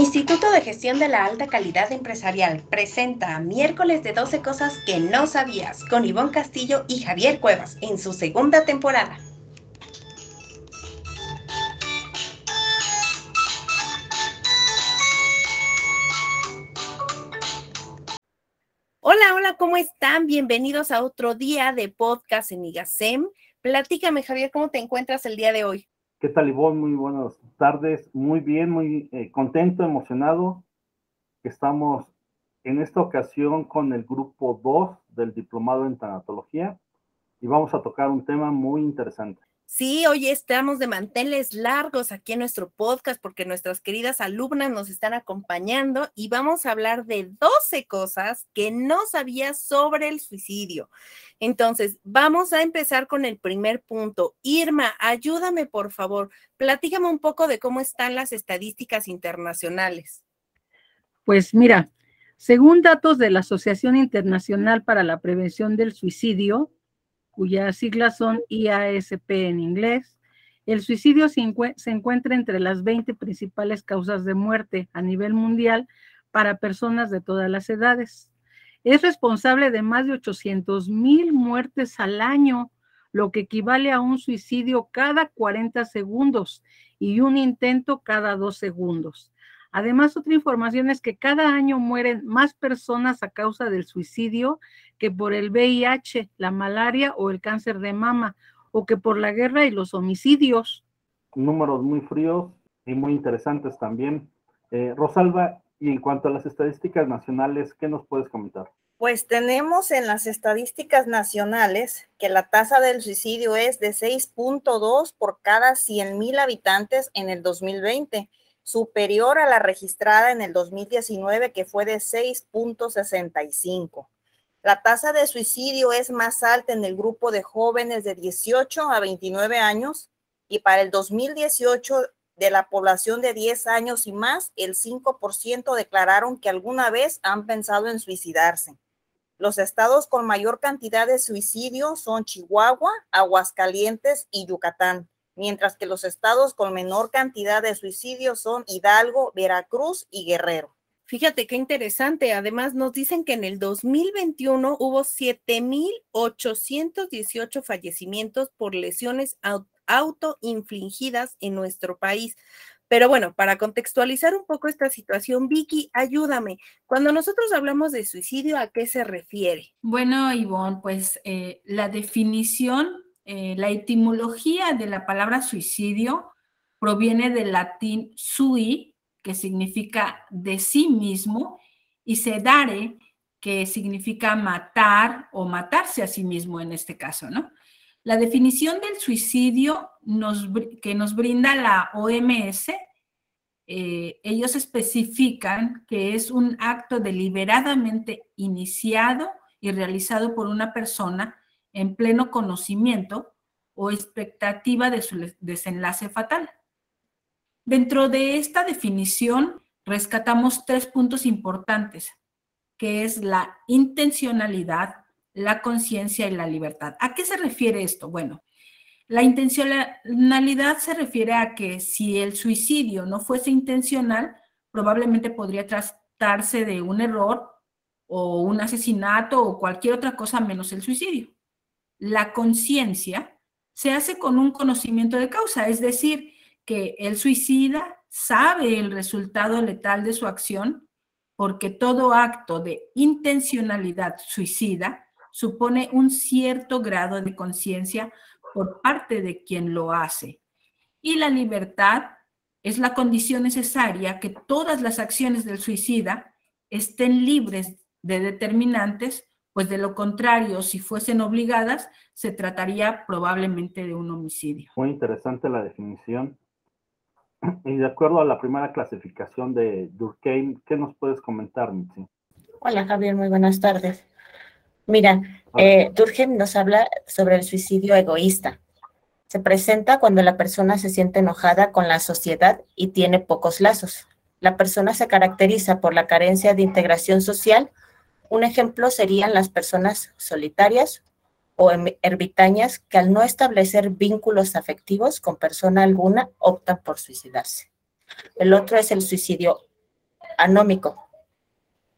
Instituto de Gestión de la Alta Calidad Empresarial presenta miércoles de 12 cosas que no sabías con Ivonne Castillo y Javier Cuevas en su segunda temporada. Hola, hola, ¿cómo están? Bienvenidos a otro día de podcast en IGASEM. Platícame, Javier, ¿cómo te encuentras el día de hoy? ¿Qué tal, Ivonne? Muy buenas tardes. Muy bien, muy eh, contento, emocionado. Estamos en esta ocasión con el grupo 2 del Diplomado en Tanatología y vamos a tocar un tema muy interesante. Sí, hoy estamos de manteles largos aquí en nuestro podcast porque nuestras queridas alumnas nos están acompañando y vamos a hablar de 12 cosas que no sabías sobre el suicidio. Entonces, vamos a empezar con el primer punto. Irma, ayúdame por favor, platícame un poco de cómo están las estadísticas internacionales. Pues mira, según datos de la Asociación Internacional para la Prevención del Suicidio, cuyas siglas son IASP en inglés. El suicidio se, encuentra entre las 20 principales causas de muerte a nivel mundial para personas de todas las edades. Es responsable de más de 800 mil muertes al año, lo que equivale a un suicidio cada 40 segundos y un intento cada dos segundos. Además, otra información es que cada año mueren más personas a causa del suicidio que por el VIH, la malaria o el cáncer de mama, o que por la guerra y los homicidios. Números muy fríos y muy interesantes también. Eh, Rosalba, y en cuanto a las estadísticas nacionales, ¿qué nos puedes comentar? Pues tenemos en las estadísticas nacionales que la tasa del suicidio es de 6.2 por cada 100 mil habitantes en el 2020 superior a la registrada en el 2019, que fue de 6.65. La tasa de suicidio es más alta en el grupo de jóvenes de 18 a 29 años y para el 2018 de la población de 10 años y más, el 5% declararon que alguna vez han pensado en suicidarse. Los estados con mayor cantidad de suicidio son Chihuahua, Aguascalientes y Yucatán mientras que los estados con menor cantidad de suicidios son Hidalgo, Veracruz y Guerrero. Fíjate qué interesante. Además, nos dicen que en el 2021 hubo 7.818 fallecimientos por lesiones autoinfligidas en nuestro país. Pero bueno, para contextualizar un poco esta situación, Vicky, ayúdame. Cuando nosotros hablamos de suicidio, ¿a qué se refiere? Bueno, Ivonne, pues eh, la definición eh, la etimología de la palabra suicidio proviene del latín sui, que significa de sí mismo, y sedare, que significa matar o matarse a sí mismo en este caso, ¿no? La definición del suicidio que nos brinda la OMS, eh, ellos especifican que es un acto deliberadamente iniciado y realizado por una persona en pleno conocimiento o expectativa de su desenlace fatal. Dentro de esta definición rescatamos tres puntos importantes, que es la intencionalidad, la conciencia y la libertad. ¿A qué se refiere esto? Bueno, la intencionalidad se refiere a que si el suicidio no fuese intencional, probablemente podría tratarse de un error o un asesinato o cualquier otra cosa menos el suicidio la conciencia se hace con un conocimiento de causa, es decir, que el suicida sabe el resultado letal de su acción porque todo acto de intencionalidad suicida supone un cierto grado de conciencia por parte de quien lo hace. Y la libertad es la condición necesaria que todas las acciones del suicida estén libres de determinantes pues de lo contrario, si fuesen obligadas, se trataría probablemente de un homicidio. Muy interesante la definición. Y de acuerdo a la primera clasificación de Durkheim, ¿qué nos puedes comentar, Mitzi? Hola, Javier, muy buenas tardes. Mira, eh, Durkheim nos habla sobre el suicidio egoísta. Se presenta cuando la persona se siente enojada con la sociedad y tiene pocos lazos. La persona se caracteriza por la carencia de integración social un ejemplo serían las personas solitarias o ermitañas que al no establecer vínculos afectivos con persona alguna optan por suicidarse. El otro es el suicidio anómico.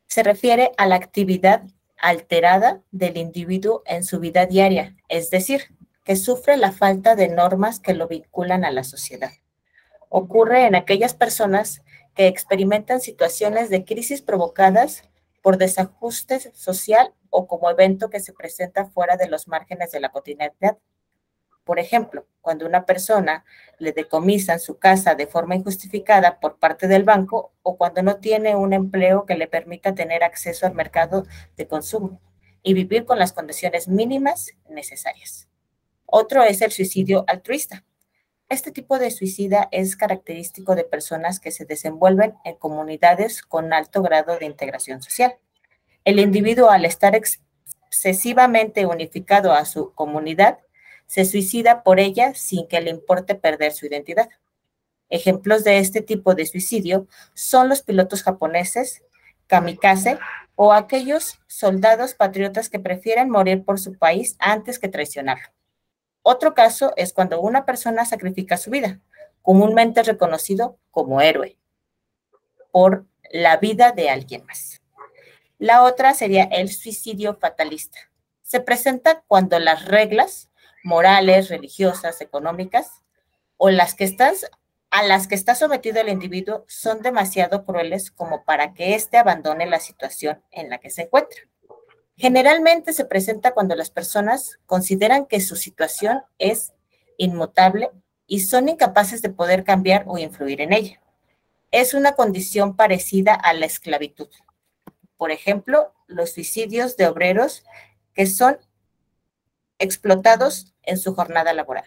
Se refiere a la actividad alterada del individuo en su vida diaria, es decir, que sufre la falta de normas que lo vinculan a la sociedad. Ocurre en aquellas personas que experimentan situaciones de crisis provocadas por desajuste social o como evento que se presenta fuera de los márgenes de la cotidianidad. Por ejemplo, cuando una persona le decomisan su casa de forma injustificada por parte del banco o cuando no tiene un empleo que le permita tener acceso al mercado de consumo y vivir con las condiciones mínimas necesarias. Otro es el suicidio altruista. Este tipo de suicida es característico de personas que se desenvuelven en comunidades con alto grado de integración social. El individuo, al estar excesivamente unificado a su comunidad, se suicida por ella sin que le importe perder su identidad. Ejemplos de este tipo de suicidio son los pilotos japoneses, kamikaze o aquellos soldados patriotas que prefieren morir por su país antes que traicionarlo. Otro caso es cuando una persona sacrifica su vida, comúnmente reconocido como héroe, por la vida de alguien más. La otra sería el suicidio fatalista. Se presenta cuando las reglas morales, religiosas, económicas, o las que estás, a las que está sometido el individuo son demasiado crueles como para que éste abandone la situación en la que se encuentra. Generalmente se presenta cuando las personas consideran que su situación es inmutable y son incapaces de poder cambiar o influir en ella. Es una condición parecida a la esclavitud. Por ejemplo, los suicidios de obreros que son explotados en su jornada laboral.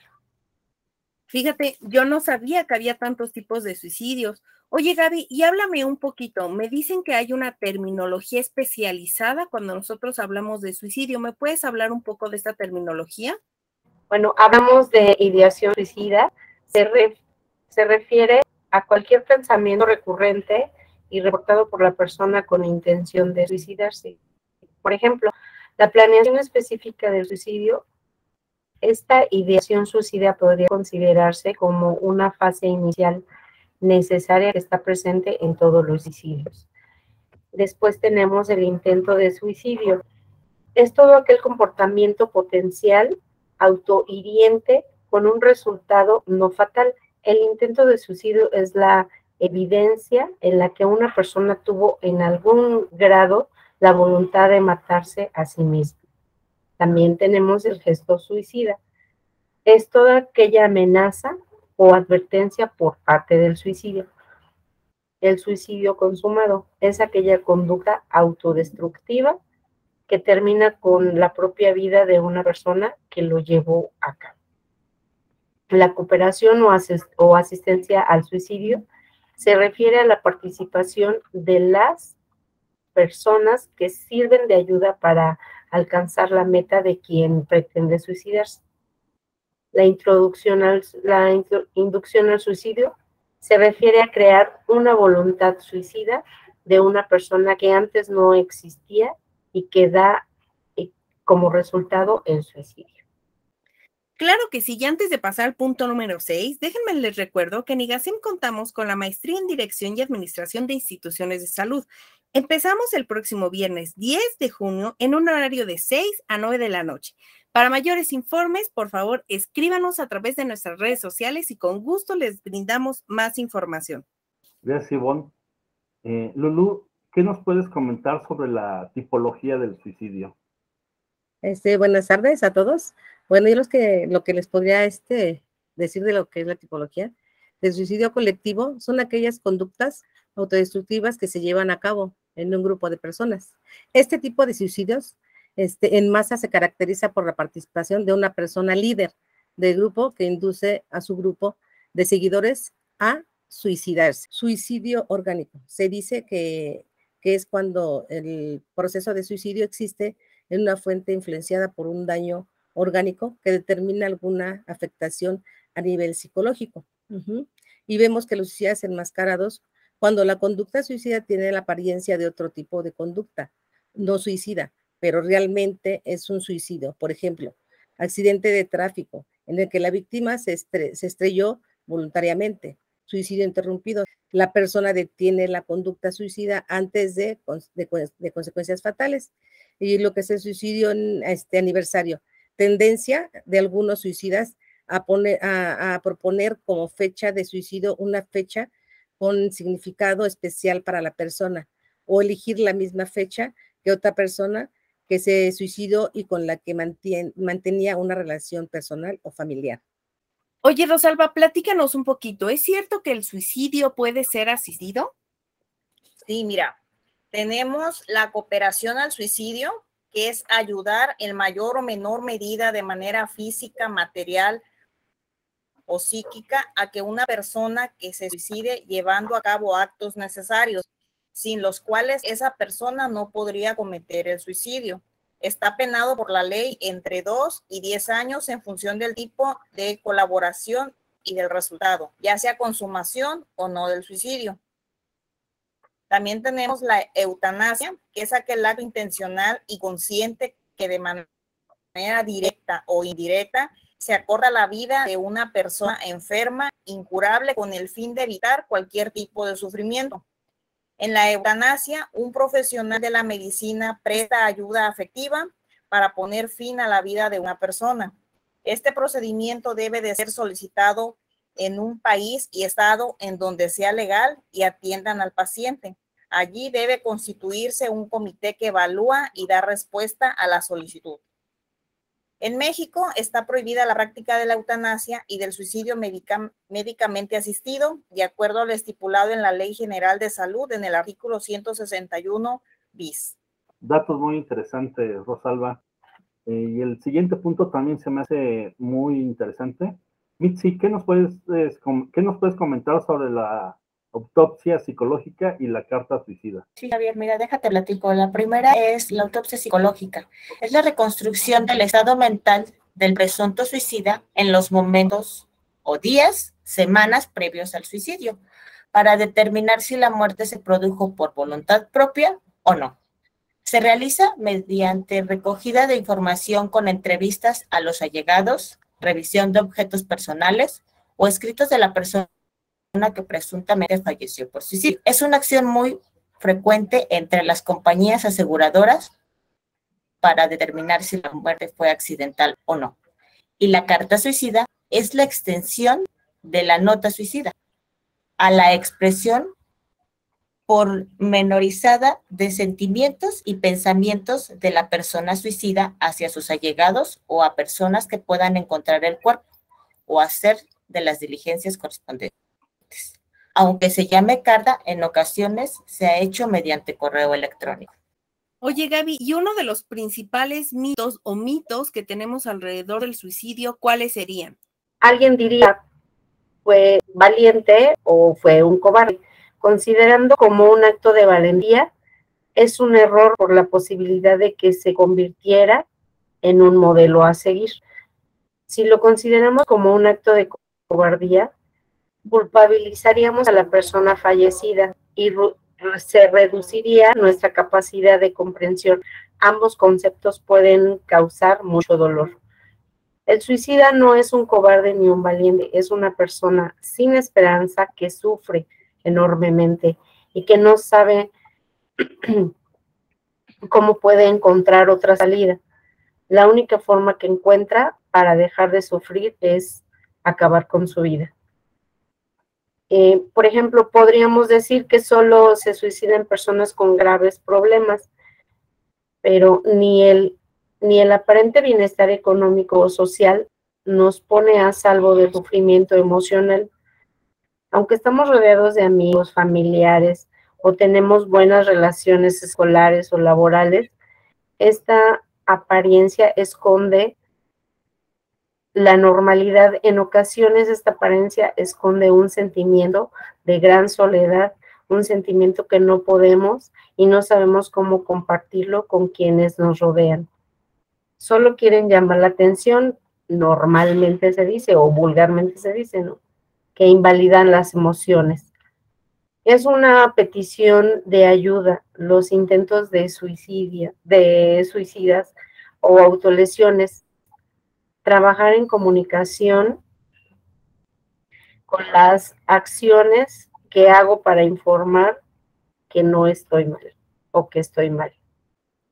Fíjate, yo no sabía que había tantos tipos de suicidios. Oye, Gaby, y háblame un poquito. Me dicen que hay una terminología especializada cuando nosotros hablamos de suicidio. ¿Me puedes hablar un poco de esta terminología? Bueno, hablamos de ideación suicida. Se, se refiere a cualquier pensamiento recurrente y reportado por la persona con intención de suicidarse. Por ejemplo, la planeación específica del suicidio, esta ideación suicida podría considerarse como una fase inicial necesaria que está presente en todos los suicidios. Después tenemos el intento de suicidio. Es todo aquel comportamiento potencial autohiriente con un resultado no fatal. El intento de suicidio es la evidencia en la que una persona tuvo en algún grado la voluntad de matarse a sí mismo. También tenemos el gesto suicida. Es toda aquella amenaza o advertencia por parte del suicidio. El suicidio consumado es aquella conducta autodestructiva que termina con la propia vida de una persona que lo llevó a cabo. La cooperación o, o asistencia al suicidio se refiere a la participación de las personas que sirven de ayuda para alcanzar la meta de quien pretende suicidarse. La introducción al, la inducción al suicidio se refiere a crear una voluntad suicida de una persona que antes no existía y que da eh, como resultado el suicidio. Claro que sí, y antes de pasar al punto número 6, déjenme les recuerdo que en IGASIM contamos con la maestría en Dirección y Administración de Instituciones de Salud Empezamos el próximo viernes 10 de junio en un horario de 6 a 9 de la noche. Para mayores informes, por favor, escríbanos a través de nuestras redes sociales y con gusto les brindamos más información. Gracias, Ivonne. Eh, Lulu, ¿qué nos puedes comentar sobre la tipología del suicidio? Este, buenas tardes a todos. Bueno, yo los que, lo que les podría este, decir de lo que es la tipología del suicidio colectivo son aquellas conductas autodestructivas que se llevan a cabo en un grupo de personas. Este tipo de suicidios este, en masa se caracteriza por la participación de una persona líder del grupo que induce a su grupo de seguidores a suicidarse. Suicidio orgánico. Se dice que, que es cuando el proceso de suicidio existe en una fuente influenciada por un daño orgánico que determina alguna afectación a nivel psicológico. Y vemos que los suicidas enmascarados cuando la conducta suicida tiene la apariencia de otro tipo de conducta, no suicida, pero realmente es un suicidio. Por ejemplo, accidente de tráfico en el que la víctima se, estrelló voluntariamente. suicidio interrumpido. La persona detiene la conducta suicida antes de, de, consecuencias fatales. Y lo que es el suicidio en este aniversario, tendencia de algunos suicidas a, poner, a, proponer como fecha de suicidio una fecha con significado especial para la persona o elegir la misma fecha que otra persona que se suicidó y con la que mantenía una relación personal o familiar. Oye, Rosalba, platícanos un poquito. ¿Es cierto que el suicidio puede ser asistido? Sí, mira, tenemos la cooperación al suicidio, que es ayudar en mayor o menor medida de manera física, material o psíquica a que una persona que se suicide llevando a cabo actos necesarios, sin los cuales esa persona no podría cometer el suicidio. Está penado por la ley entre 2 y 10 años en función del tipo de colaboración y del resultado, ya sea consumación o no del suicidio. También tenemos la eutanasia, que es aquel acto intencional y consciente que de manera directa o indirecta se acorda la vida de una persona enferma, incurable, con el fin de evitar cualquier tipo de sufrimiento. En la eutanasia, un profesional de la medicina presta ayuda afectiva para poner fin a la vida de una persona. Este procedimiento debe de ser solicitado en un país y estado en donde sea legal y atiendan al paciente. Allí debe constituirse un comité que evalúa y da respuesta a la solicitud. En México está prohibida la práctica de la eutanasia y del suicidio médicamente asistido, de acuerdo a lo estipulado en la Ley General de Salud en el artículo 161 bis. Datos muy interesantes, Rosalba. Eh, y el siguiente punto también se me hace muy interesante. Mitzi, ¿qué nos puedes, ¿qué nos puedes comentar sobre la autopsia psicológica y la carta suicida. Sí, Javier, mira, déjate platico. La primera es la autopsia psicológica. Es la reconstrucción del estado mental del presunto suicida en los momentos o días, semanas previos al suicidio, para determinar si la muerte se produjo por voluntad propia o no. Se realiza mediante recogida de información con entrevistas a los allegados, revisión de objetos personales o escritos de la persona que presuntamente falleció por suicidio. Es una acción muy frecuente entre las compañías aseguradoras para determinar si la muerte fue accidental o no. Y la carta suicida es la extensión de la nota suicida a la expresión pormenorizada de sentimientos y pensamientos de la persona suicida hacia sus allegados o a personas que puedan encontrar el cuerpo o hacer de las diligencias correspondientes. Aunque se llame carta, en ocasiones se ha hecho mediante correo electrónico. Oye, Gaby, y uno de los principales mitos o mitos que tenemos alrededor del suicidio, ¿cuáles serían? Alguien diría, fue valiente o fue un cobarde. Considerando como un acto de valentía, es un error por la posibilidad de que se convirtiera en un modelo a seguir. Si lo consideramos como un acto de cobardía, culpabilizaríamos a la persona fallecida y se reduciría nuestra capacidad de comprensión. Ambos conceptos pueden causar mucho dolor. El suicida no es un cobarde ni un valiente, es una persona sin esperanza que sufre enormemente y que no sabe cómo puede encontrar otra salida. La única forma que encuentra para dejar de sufrir es acabar con su vida. Eh, por ejemplo, podríamos decir que solo se suicidan personas con graves problemas, pero ni el, ni el aparente bienestar económico o social nos pone a salvo del sufrimiento emocional. Aunque estamos rodeados de amigos, familiares o tenemos buenas relaciones escolares o laborales, esta apariencia esconde la normalidad en ocasiones esta apariencia esconde un sentimiento de gran soledad, un sentimiento que no podemos y no sabemos cómo compartirlo con quienes nos rodean. Solo quieren llamar la atención, normalmente se dice o vulgarmente se dice, ¿no? Que invalidan las emociones. Es una petición de ayuda. Los intentos de suicidio, de suicidas o autolesiones trabajar en comunicación con las acciones que hago para informar que no estoy mal o que estoy mal.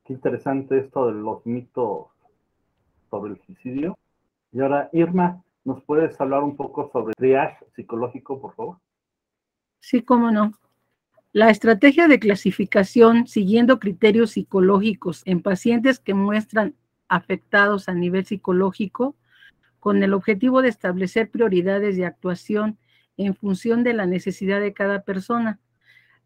Qué interesante esto de los mitos sobre el suicidio. Y ahora, Irma, ¿nos puedes hablar un poco sobre triage psicológico, por favor? Sí, cómo no. La estrategia de clasificación siguiendo criterios psicológicos en pacientes que muestran afectados a nivel psicológico con el objetivo de establecer prioridades de actuación en función de la necesidad de cada persona.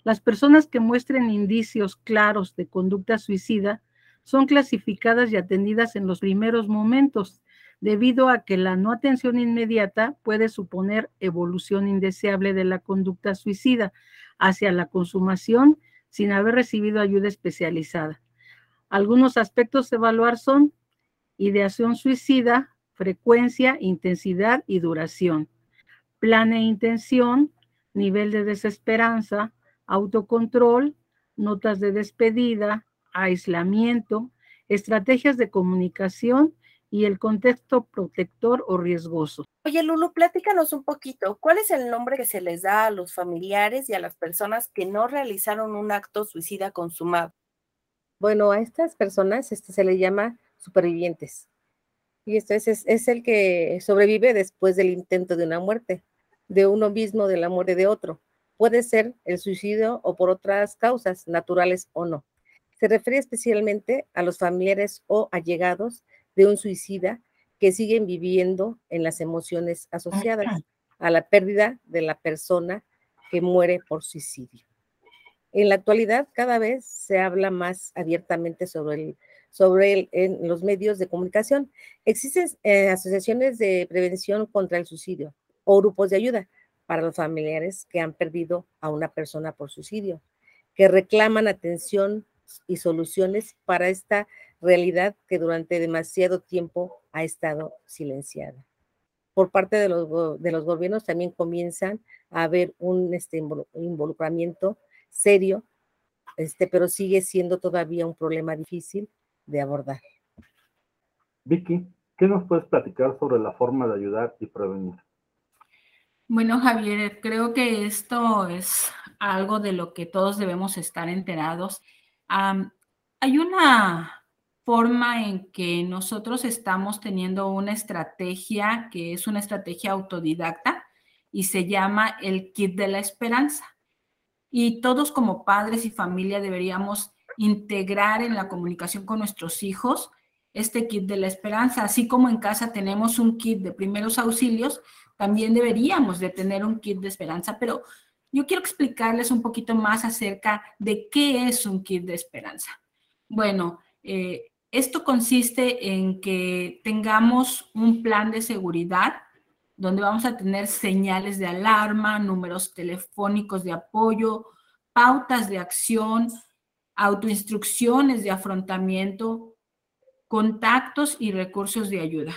Las personas que muestren indicios claros de conducta suicida son clasificadas y atendidas en los primeros momentos, debido a que la no atención inmediata puede suponer evolución indeseable de la conducta suicida hacia la consumación sin haber recibido ayuda especializada. Algunos aspectos a evaluar son ideación suicida, frecuencia, intensidad y duración plan e intención, nivel de desesperanza, autocontrol, notas de despedida, aislamiento, estrategias de comunicación y el contexto protector o riesgoso. Oye, Lulu, platícanos un poquito. ¿Cuál es el nombre que se les da a los familiares y a las personas que no realizaron un acto suicida consumado? Bueno, a estas personas este, se les llama supervivientes. Y esto es, es, el que sobrevive después del intento de una muerte, de uno mismo, de la muerte de otro. Puede ser el suicidio o por otras causas, naturales o no. Se refiere especialmente a los familiares o allegados de un suicida que siguen viviendo en las emociones asociadas a la pérdida de la persona que muere por suicidio. En la actualidad, cada vez se habla más abiertamente sobre el sobre el, en los medios de comunicación. Existen eh, asociaciones de prevención contra el suicidio o grupos de ayuda para los familiares que han perdido a una persona por suicidio, que reclaman atención y soluciones para esta realidad que durante demasiado tiempo ha estado silenciada. Por parte de los, de los gobiernos también comienzan a haber un este, involucramiento serio, este, pero sigue siendo todavía un problema difícil de abordar. Vicky, ¿qué nos puedes platicar sobre la forma de ayudar y prevenir? Bueno, Javier, creo que esto es algo de lo que todos debemos estar enterados. hay una forma en que nosotros estamos teniendo una estrategia que es una estrategia autodidacta y se llama el kit de la esperanza. Y todos como padres y familia deberíamos integrar en la comunicación con nuestros hijos este kit de la esperanza. Así como en casa tenemos un kit de primeros auxilios, también deberíamos de tener un kit de esperanza, pero yo quiero explicarles un poquito más acerca de qué es un kit de esperanza. Bueno, eh, esto consiste en que tengamos un plan de seguridad donde vamos a tener señales de alarma, números telefónicos de apoyo, pautas de acción, autoinstrucciones de afrontamiento, contactos y recursos de ayuda.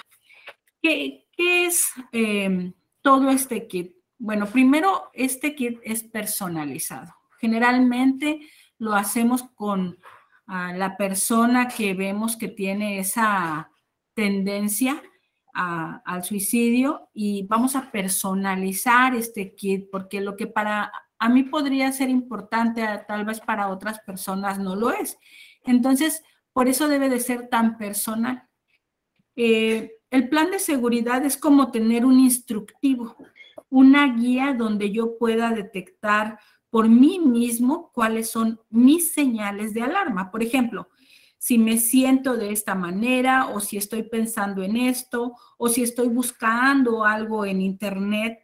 ¿Qué, es em, todo este kit? Bueno, primero, este kit es personalizado. Generalmente lo hacemos con ah, la persona que vemos que tiene esa tendencia al suicidio y vamos a personalizar este kit porque lo que para a mí podría ser importante, tal vez para otras personas no lo es. Entonces, por eso debe de ser tan personal. Eh, el plan de seguridad es como tener un instructivo, una guía donde yo pueda detectar por mí mismo cuáles son mis señales de alarma. Por ejemplo, si me siento de esta manera o si estoy pensando en esto o si estoy buscando algo en internet,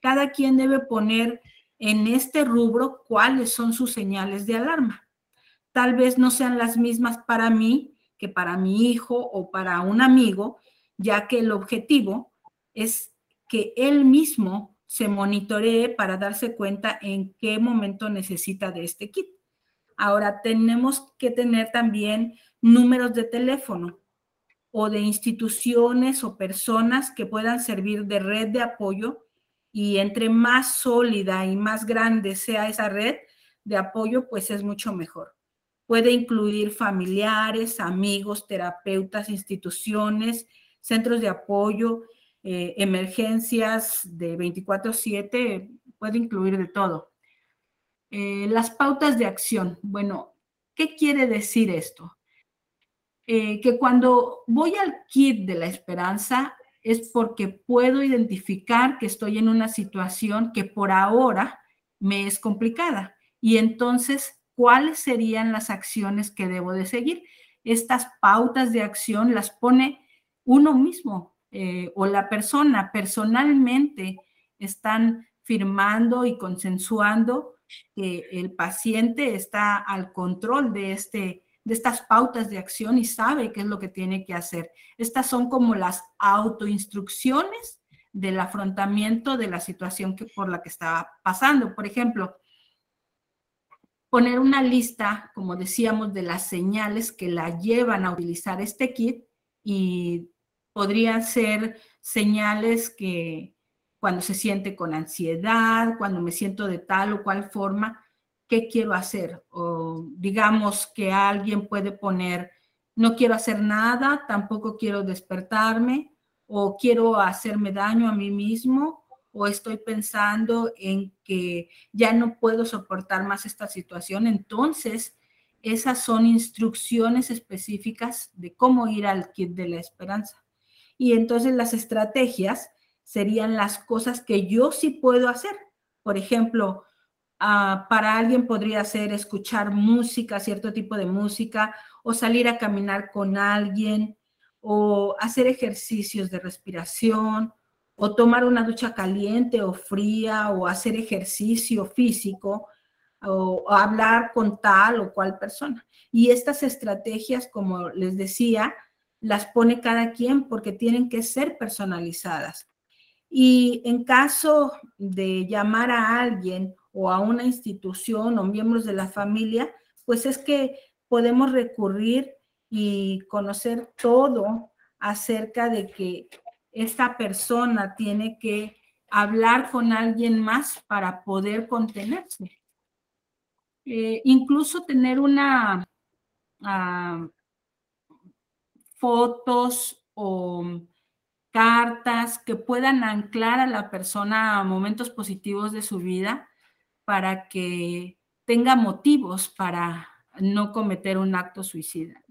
cada quien debe poner en este rubro cuáles son sus señales de alarma. Tal vez no sean las mismas para mí que para mi hijo o para un amigo, ya que el objetivo es que él mismo se monitoree para darse cuenta en qué momento necesita de este kit. Ahora tenemos que tener también números de teléfono o de instituciones o personas que puedan servir de red de apoyo y entre más sólida y más grande sea esa red de apoyo, pues es mucho mejor. Puede incluir familiares, amigos, terapeutas, instituciones, centros de apoyo, eh, emergencias de 24/7, puede incluir de todo. Eh, las pautas de acción. Bueno, ¿qué quiere decir esto? Eh, que cuando voy al kit de la esperanza es porque puedo identificar que estoy en una situación que por ahora me es complicada. Y entonces, ¿cuáles serían las acciones que debo de seguir? Estas pautas de acción las pone uno mismo eh, o la persona personalmente están firmando y consensuando que el paciente está al control de, este, de estas pautas de acción y sabe qué es lo que tiene que hacer. Estas son como las autoinstrucciones del afrontamiento de la situación que, por la que estaba pasando. Por ejemplo, poner una lista, como decíamos, de las señales que la llevan a utilizar este kit y podrían ser señales que cuando se siente con ansiedad, cuando me siento de tal o cual forma, ¿qué quiero hacer? O digamos que alguien puede poner, no quiero hacer nada, tampoco quiero despertarme, o quiero hacerme daño a mí mismo, o estoy pensando en que ya no puedo soportar más esta situación. Entonces, esas son instrucciones específicas de cómo ir al kit de la esperanza. Y entonces las estrategias serían las cosas que yo sí puedo hacer. Por ejemplo, ah, para alguien podría ser escuchar música, cierto tipo de música, o salir a caminar con alguien, o hacer ejercicios de respiración, o tomar una ducha caliente o fría, o hacer ejercicio físico, o, o hablar con tal o cual persona. Y estas estrategias, como les decía, las pone cada quien porque tienen que ser personalizadas. Y en caso de llamar a alguien o a una institución o miembros de la familia, pues es que podemos recurrir y conocer todo acerca de que esta persona tiene que hablar con alguien más para poder contenerse. Eh, incluso tener una ah, fotos o cartas que puedan anclar a la persona a momentos positivos de su vida para que tenga motivos para no cometer un acto suicida.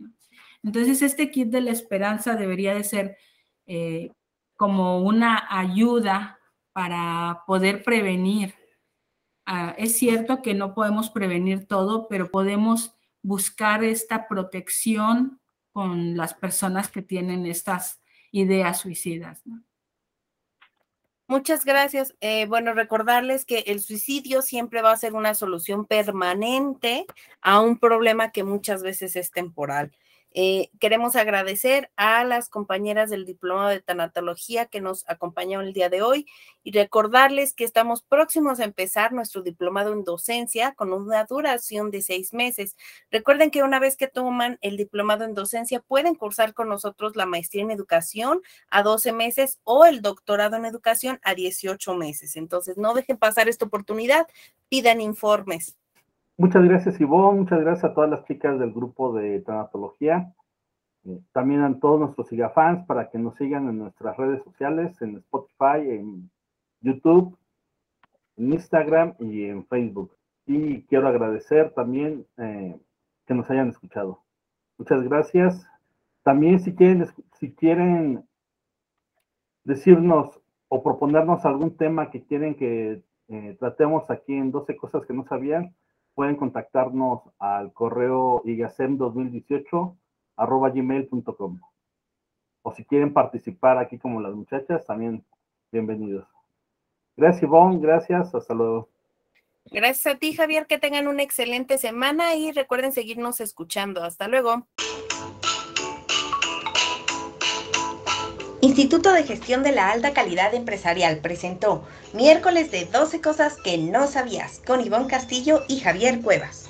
Entonces, este kit de la esperanza debería de ser eh, como una ayuda para poder prevenir. Ah, es cierto que no podemos prevenir todo, pero podemos buscar esta protección con las personas que tienen estas ideas suicidas. Muchas gracias. Eh, bueno, recordarles que el suicidio siempre va a ser una solución permanente a un problema que muchas veces es temporal. Eh, queremos agradecer a las compañeras del Diplomado de Tanatología que nos acompañaron el día de hoy y recordarles que estamos próximos a empezar nuestro diplomado en docencia con una duración de seis meses. Recuerden que una vez que toman el diplomado en docencia pueden cursar con nosotros la maestría en educación a 12 meses o el doctorado en educación a 18 meses. Entonces, no dejen pasar esta oportunidad, pidan informes. Muchas gracias, Ivonne. Muchas gracias a todas las chicas del grupo de tanatología. Eh, también a todos nuestros fans para que nos sigan en nuestras redes sociales, en Spotify, en YouTube, en Instagram y en Facebook. Y quiero agradecer también eh, que nos hayan escuchado. Muchas gracias. También si quieren, si quieren decirnos o proponernos algún tema que quieren que eh, tratemos aquí en 12 cosas que no sabían, pueden contactarnos al correo igasem2018 arroba gmail.com. O si quieren participar aquí como las muchachas, también bienvenidos. Gracias, Ivonne. Gracias. Hasta luego. Gracias a ti, Javier. Que tengan una excelente semana y recuerden seguirnos escuchando. Hasta luego. Instituto de Gestión de la Alta Calidad Empresarial presentó miércoles de 12 cosas que no sabías con Ivonne Castillo y Javier Cuevas.